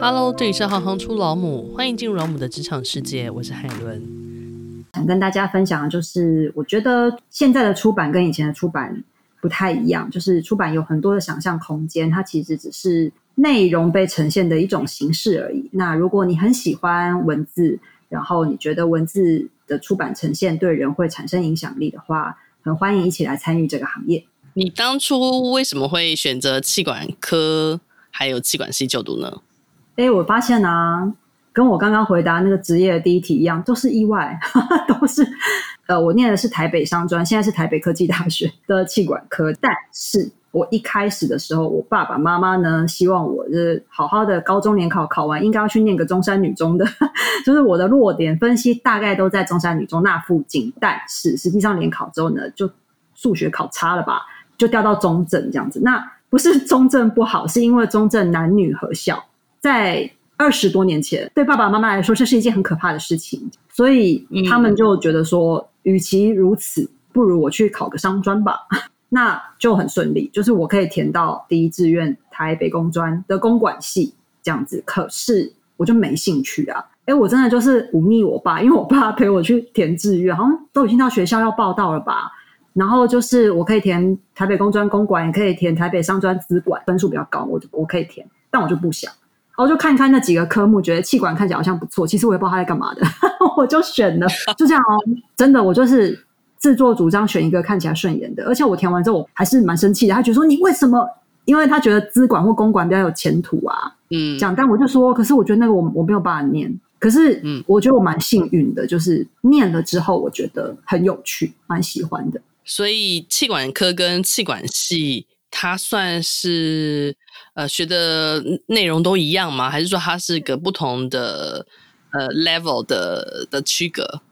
Hello，这里是行行出老母，欢迎进入老母的职场世界，我是海伦。想跟大家分享的就是，我觉得现在的出版跟以前的出版不太一样，就是出版有很多的想象空间，它其实只是内容被呈现的一种形式而已。那如果你很喜欢文字，然后你觉得文字的出版呈现对人会产生影响力的话，很欢迎一起来参与这个行业。你当初为什么会选择气管科还有气管系就读呢？哎，我发现啊，跟我刚刚回答那个职业的第一题一样，都是意外，呵 呵都是。呃，我念的是台北商专，现在是台北科技大学的气管科。但是我一开始的时候，我爸爸妈妈呢，希望我是好好的高中联考考完，应该要去念个中山女中的，就是我的弱点分析大概都在中山女中那附近。但是实际上联考之后呢，就数学考差了吧，就调到中正这样子。那不是中正不好，是因为中正男女合校。在二十多年前，对爸爸妈妈来说，这是一件很可怕的事情，所以他们就觉得说，嗯、与其如此，不如我去考个商专吧，那就很顺利，就是我可以填到第一志愿台北工专的公管系这样子。可是我就没兴趣啊，哎，我真的就是忤逆我爸，因为我爸陪我去填志愿，好像都已经到学校要报到了吧，然后就是我可以填台北工专公管，也可以填台北商专资管，分数比较高，我就我可以填，但我就不想。然后就看看那几个科目，觉得气管看起来好像不错。其实我也不知道他在干嘛的，我就选了，就这样哦。真的，我就是自作主张选一个看起来顺眼的。而且我填完之后，我还是蛮生气的。他觉得说你为什么？因为他觉得资管或公管比较有前途啊。嗯，这样。但我就说，可是我觉得那个我我没有办法念。可是，嗯，我觉得我蛮幸运的，就是念了之后，我觉得很有趣，蛮喜欢的。所以，气管科跟气管系，它算是。呃，学的内容都一样吗？还是说它是个不同的呃 level 的的区隔？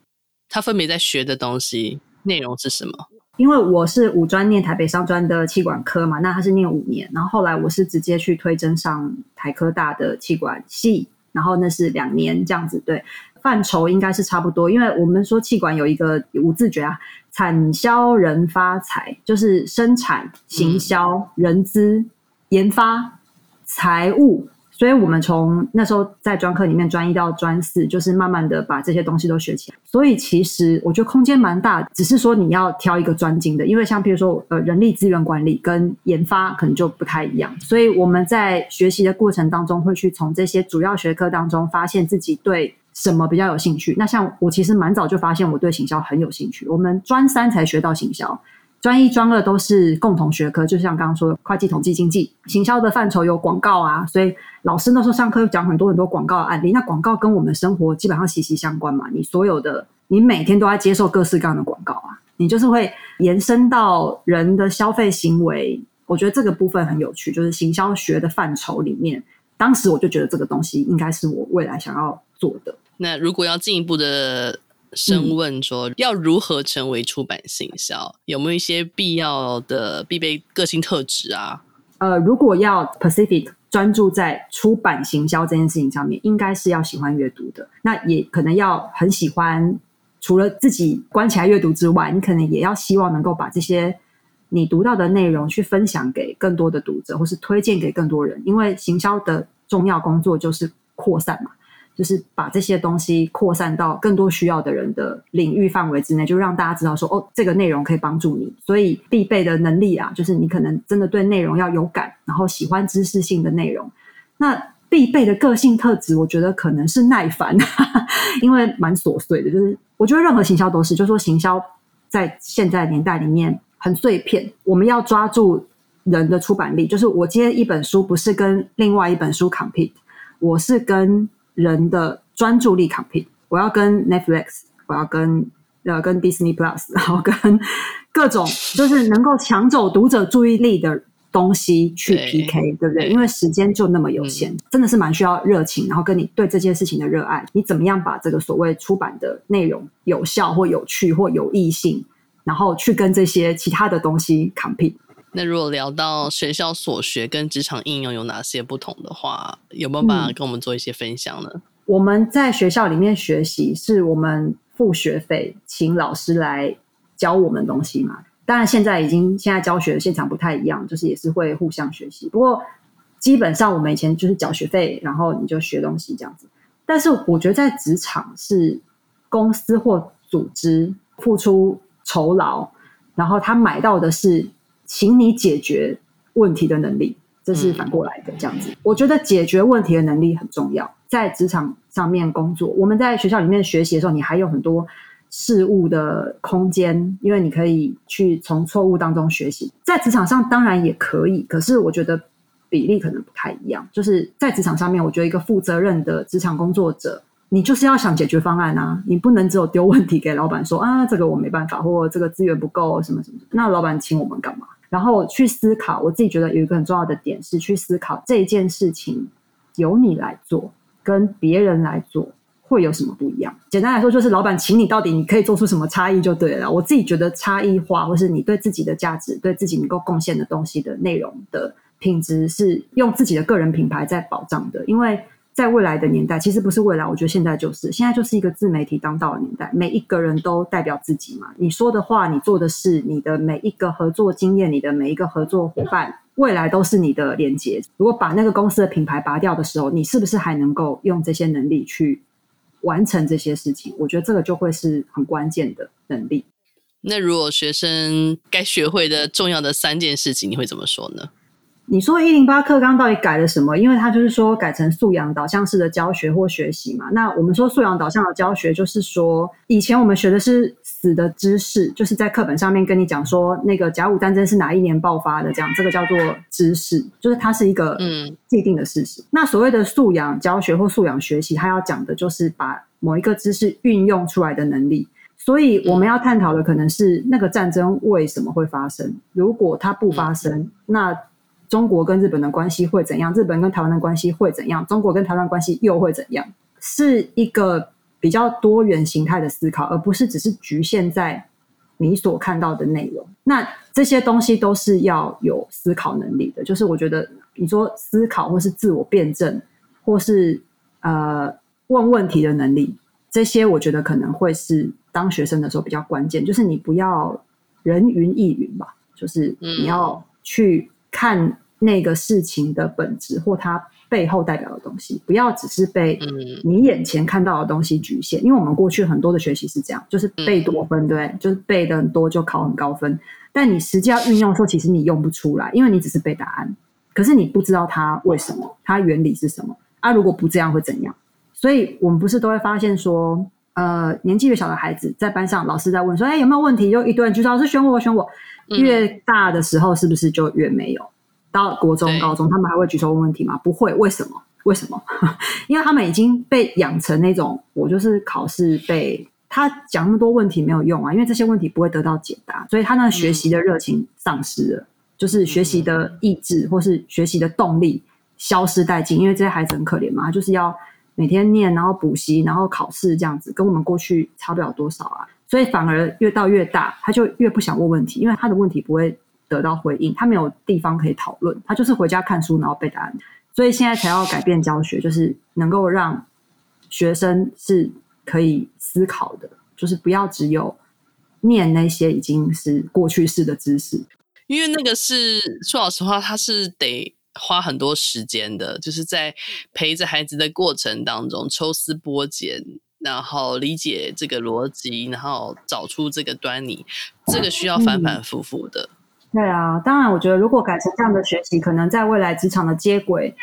它分别在学的东西内容是什么？因为我是五专念台北商专的气管科嘛，那他是念五年，然后后来我是直接去推甄上台科大的气管系，然后那是两年这样子。对，范畴应该是差不多，因为我们说气管有一个五字诀啊，产销人发财，就是生产、行销、人资。研发、财务，所以我们从那时候在专科里面专一到专四，就是慢慢的把这些东西都学起来。所以其实我觉得空间蛮大，只是说你要挑一个专精的，因为像比如说呃人力资源管理跟研发可能就不太一样。所以我们在学习的过程当中，会去从这些主要学科当中发现自己对什么比较有兴趣。那像我其实蛮早就发现我对行销很有兴趣，我们专三才学到行销。专一、专二都是共同学科，就像刚刚说的会计、统计、经济、行销的范畴有广告啊，所以老师那时候上课讲很多很多广告案例。那广告跟我们生活基本上息息相关嘛，你所有的你每天都在接受各式各样的广告啊，你就是会延伸到人的消费行为。我觉得这个部分很有趣，就是行销学的范畴里面，当时我就觉得这个东西应该是我未来想要做的。那如果要进一步的。深问说，要如何成为出版行销？有没有一些必要的必备个性特质啊？呃，如果要 Pacific 专注在出版行销这件事情上面，应该是要喜欢阅读的。那也可能要很喜欢，除了自己关起来阅读之外，你可能也要希望能够把这些你读到的内容去分享给更多的读者，或是推荐给更多人。因为行销的重要工作就是扩散嘛。就是把这些东西扩散到更多需要的人的领域范围之内，就让大家知道说，哦，这个内容可以帮助你。所以必备的能力啊，就是你可能真的对内容要有感，然后喜欢知识性的内容。那必备的个性特质，我觉得可能是耐烦，因为蛮琐碎的。就是我觉得任何行销都是，就是说行销在现在年代里面很碎片，我们要抓住人的出版力。就是我今天一本书不是跟另外一本书 compete，我是跟人的专注力 compete，我要跟 Netflix，我要跟呃跟 Disney Plus，然后跟各种就是能够抢走读者注意力的东西去 PK，对，对不对？因为时间就那么有限，嗯，真的是蛮需要热情，然后跟你对这件事情的热爱，你怎么样把这个所谓出版的内容有效或有趣或有意性，然后去跟这些其他的东西 compete。那如果聊到学校所学跟职场应用有哪些不同的话，有没有办法跟我们做一些分享呢？嗯，我们在学校里面学习，是我们付学费请老师来教我们东西嘛。当然，现在已经现在教学的现场不太一样，就是也是会互相学习。不过基本上我们以前就是缴学费，然后你就学东西这样子。但是我觉得在职场是公司或组织付出酬劳，然后他买到的是请你解决问题的能力，这是反过来的这样子。我觉得解决问题的能力很重要，在职场上面工作，我们在学校里面学习的时候，你还有很多事物的空间，因为你可以去从错误当中学习。在职场上当然也可以，可是我觉得。比例可能不太一样，就是在职场上面，我觉得一个负责任的职场工作者，你就是要想解决方案啊，你不能只有丢问题给老板说啊，这个我没办法，或这个资源不够，什么什么，那老板请我们干嘛？然后去思考，我自己觉得有一个很重要的点是去思考这件事情由你来做跟别人来做会有什么不一样。简单来说，就是老板请你到底你可以做出什么差异就对了。我自己觉得差异化，或是你对自己的价值、对自己能够贡献的东西的内容的。品质是用自己的个人品牌在保障的，因为在未来的年代，其实不是未来，我觉得现在就是现在就是一个自媒体当道的年代，每一个人都代表自己嘛。你说的话，你做的事，你的每一个合作经验，你的每一个合作伙伴，未来都是你的连接。如果把那个公司的品牌拔掉的时候，你是不是还能够用这些能力去完成这些事情？我觉得这个就会是很关键的能力。那如果学生该学会的重要的三件事情，你会怎么说呢？你说一零八课纲到底改了什么？因为它就是说改成素养导向式的教学或学习嘛。那我们说素养导向的教学，就是说以前我们学的是死的知识，就是在课本上面跟你讲说那个甲午战争是哪一年爆发的，这样这个叫做知识，就是它是一个嗯既定的事实。嗯、那所谓的素养教学或素养学习，它要讲的就是把某一个知识运用出来的能力。所以我们要探讨的可能是那个战争为什么会发生？如果它不发生，嗯、那中国跟日本的关系会怎样？日本跟台湾的关系会怎样？中国跟台湾关系又会怎样？是一个比较多元形态的思考，而不是只是局限在你所看到的内容。那这些东西都是要有思考能力的。就是我觉得，你说思考，或是自我辩证，或是呃问问题的能力，这些我觉得可能会是当学生的时候比较关键。就是你不要人云亦云吧，就是你要去看。那个事情的本质或它背后代表的东西，不要只是被你眼前看到的东西局限。因为我们过去很多的学习是这样，就是背多分，对，就是背的很多就考很高分。但你实际要运用的时候，其实你用不出来，因为你只是背答案，可是你不知道它为什么，它原理是什么啊？如果不这样会怎样？所以我们不是都会发现说，呃，年纪越小的孩子在班上，老师在问说，哎，有没有问题？就一堆人举手，老师选我，选我。越大的时候，是不是就越没有？到国中、高中，他们还会举手问问题吗？不会，为什么？为什么？因为他们已经被养成那种，我就是考试被他讲那么多问题没有用啊，因为这些问题不会得到解答，所以他那学习的热情丧失了，嗯、就是学习的意志或是学习的动力消失殆尽。因为这些孩子很可怜嘛，他就是要每天念，然后补习，然后考试这样子，跟我们过去差不了多少啊。所以反而越到越大，他就越不想问问题，因为他的问题不会。得到回应，他没有地方可以讨论，他就是回家看书，然后背答案。所以现在才要改变教学，就是能够让学生是可以思考的，就是不要只有念那些已经是过去式的知识。因为那个是说老实话，他是得花很多时间的，就是在陪着孩子的过程当中抽丝剥茧，然后理解这个逻辑，然后找出这个端倪，这个需要反反复复的。对啊，当然，我觉得如果改成这样的学习，可能在未来职场的接轨，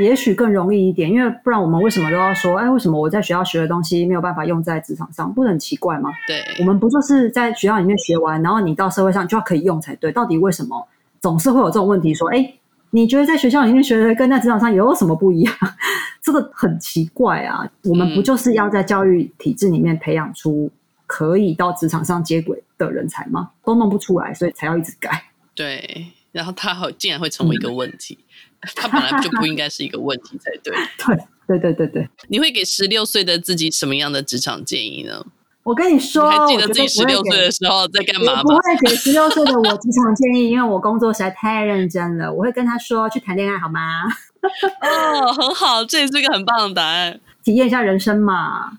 也许更容易一点。因为不然，我们为什么都要说，哎，为什么我在学校学的东西没有办法用在职场上？不是很奇怪吗？对，我们不就是在学校里面学完，然后你到社会上就要可以用才对？到底为什么总是会有这种问题？说，哎，你觉得在学校里面学的跟在职场上有什么不一样？这个很奇怪啊！我们不就是要在教育体制里面培养出可以到职场上接轨的人才吗？都弄不出来，所以才要一直改。对，然后他好竟然会成为一个问题，他本来就不应该是一个问题才对。对，对，对，对，对。你会给十六岁的自己什么样的职场建议呢？我跟你说，你还记得自己十六岁的时候在干嘛吗？不会给十六岁的我职场建议，因为我工作实在太认真了。我会跟他说去谈恋爱好吗？哦，很好，这也是一个很棒的答案。体验一下人生嘛。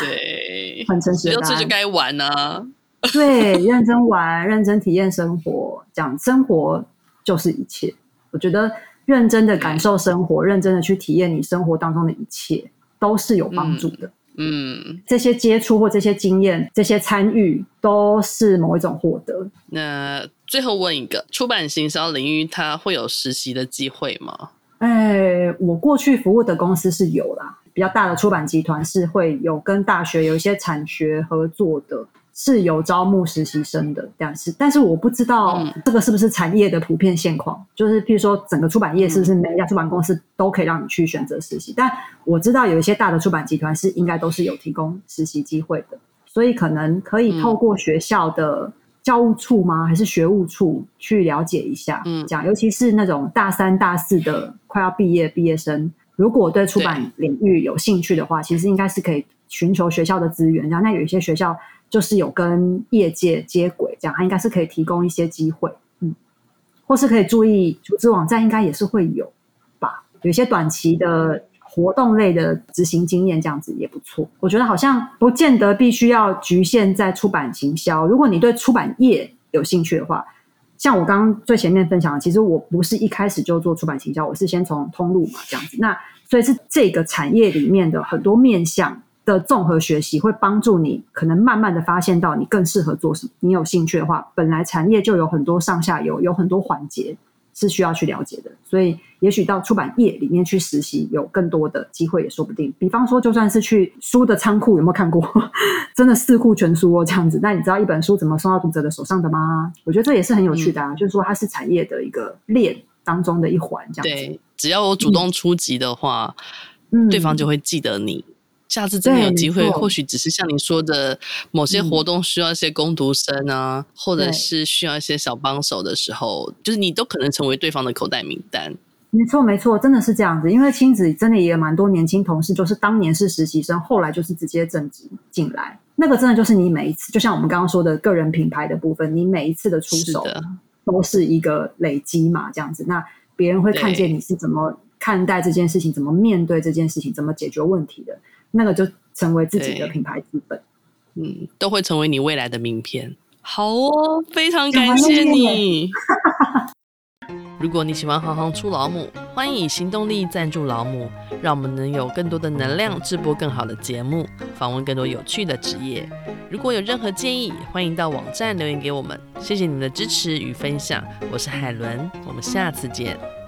对，很诚实。十六岁就该玩呢、啊。对，认真玩，认真体验生活，讲生活就是一切。我觉得认真的感受生活，认真的去体验你生活当中的一切，都是有帮助的。嗯，嗯，这些接触或这些经验、这些参与，都是某一种获得。那最后问一个，出版行销领域它会有实习的机会吗？哎，我过去服务的公司是有啦，比较大的出版集团是会有跟大学有一些产学合作的，是有招募实习生的。但是，但是我不知道这个是不是产业的普遍现况，嗯、就是譬如说整个出版业是不是每一家出版公司都可以让你去选择实习？嗯、但我知道有一些大的出版集团是应该都是有提供实习机会的，所以可能可以透过学校的。教务处吗？还是学务处去了解一下？嗯，讲尤其是那种大三、大四的快要毕业毕业生，如果对出版领域有兴趣的话，其实应该是可以寻求学校的资源。然后那有一些学校就是有跟业界接轨，这样他应该是可以提供一些机会。嗯，或是可以注意组织网站，应该也是会有吧？有些短期的。活动类的执行经验这样子也不错，我觉得好像不见得必须要局限在出版行销。如果你对出版业有兴趣的话，像我刚刚最前面分享的，其实我不是一开始就做出版行销，我是先从通路嘛这样子。那所以是这个产业里面的很多面向的综合学习，会帮助你可能慢慢的发现到你更适合做什么。你有兴趣的话，本来产业就有很多上下游，有很多环节。是需要去了解的，所以也许到出版业里面去实习，有更多的机会也说不定。比方说，就算是去书的仓库，有没有看过？真的四库全书哦，这样子。那你知道一本书怎么送到读者的手上的吗？我觉得这也是很有趣的啊，嗯、就是说它是产业的一个链当中的一环，这样子。对，只要我主动出击的话，嗯，对方就会记得你。下次真的有机会，或许只是像你说的，某些活动需要一些工读生啊，嗯、或者是需要一些小帮手的时候，就是你都可能成为对方的口袋名单。没错，没错，真的是这样子。因为亲子真的也有蛮多年轻同事，就是当年是实习生，后来就是直接正职进来。那个真的就是你每一次，就像我们刚刚说的个人品牌的部分，你每一次的出手都是一个累积嘛，这样子。那别人会看见你是怎么看待这件事情，怎么面对这件事情，怎么解决问题的。那个就成为自己的品牌资本，嗯，都会成为你未来的名片。好哦，非常感谢你。如果你喜欢行行出老母，欢迎以行动力赞助老母，让我们能有更多的能量制播更好的节目，访问更多有趣的职业。如果有任何建议，欢迎到网站留言给我们。谢谢你们的支持与分享，我是海伦，我们下次见。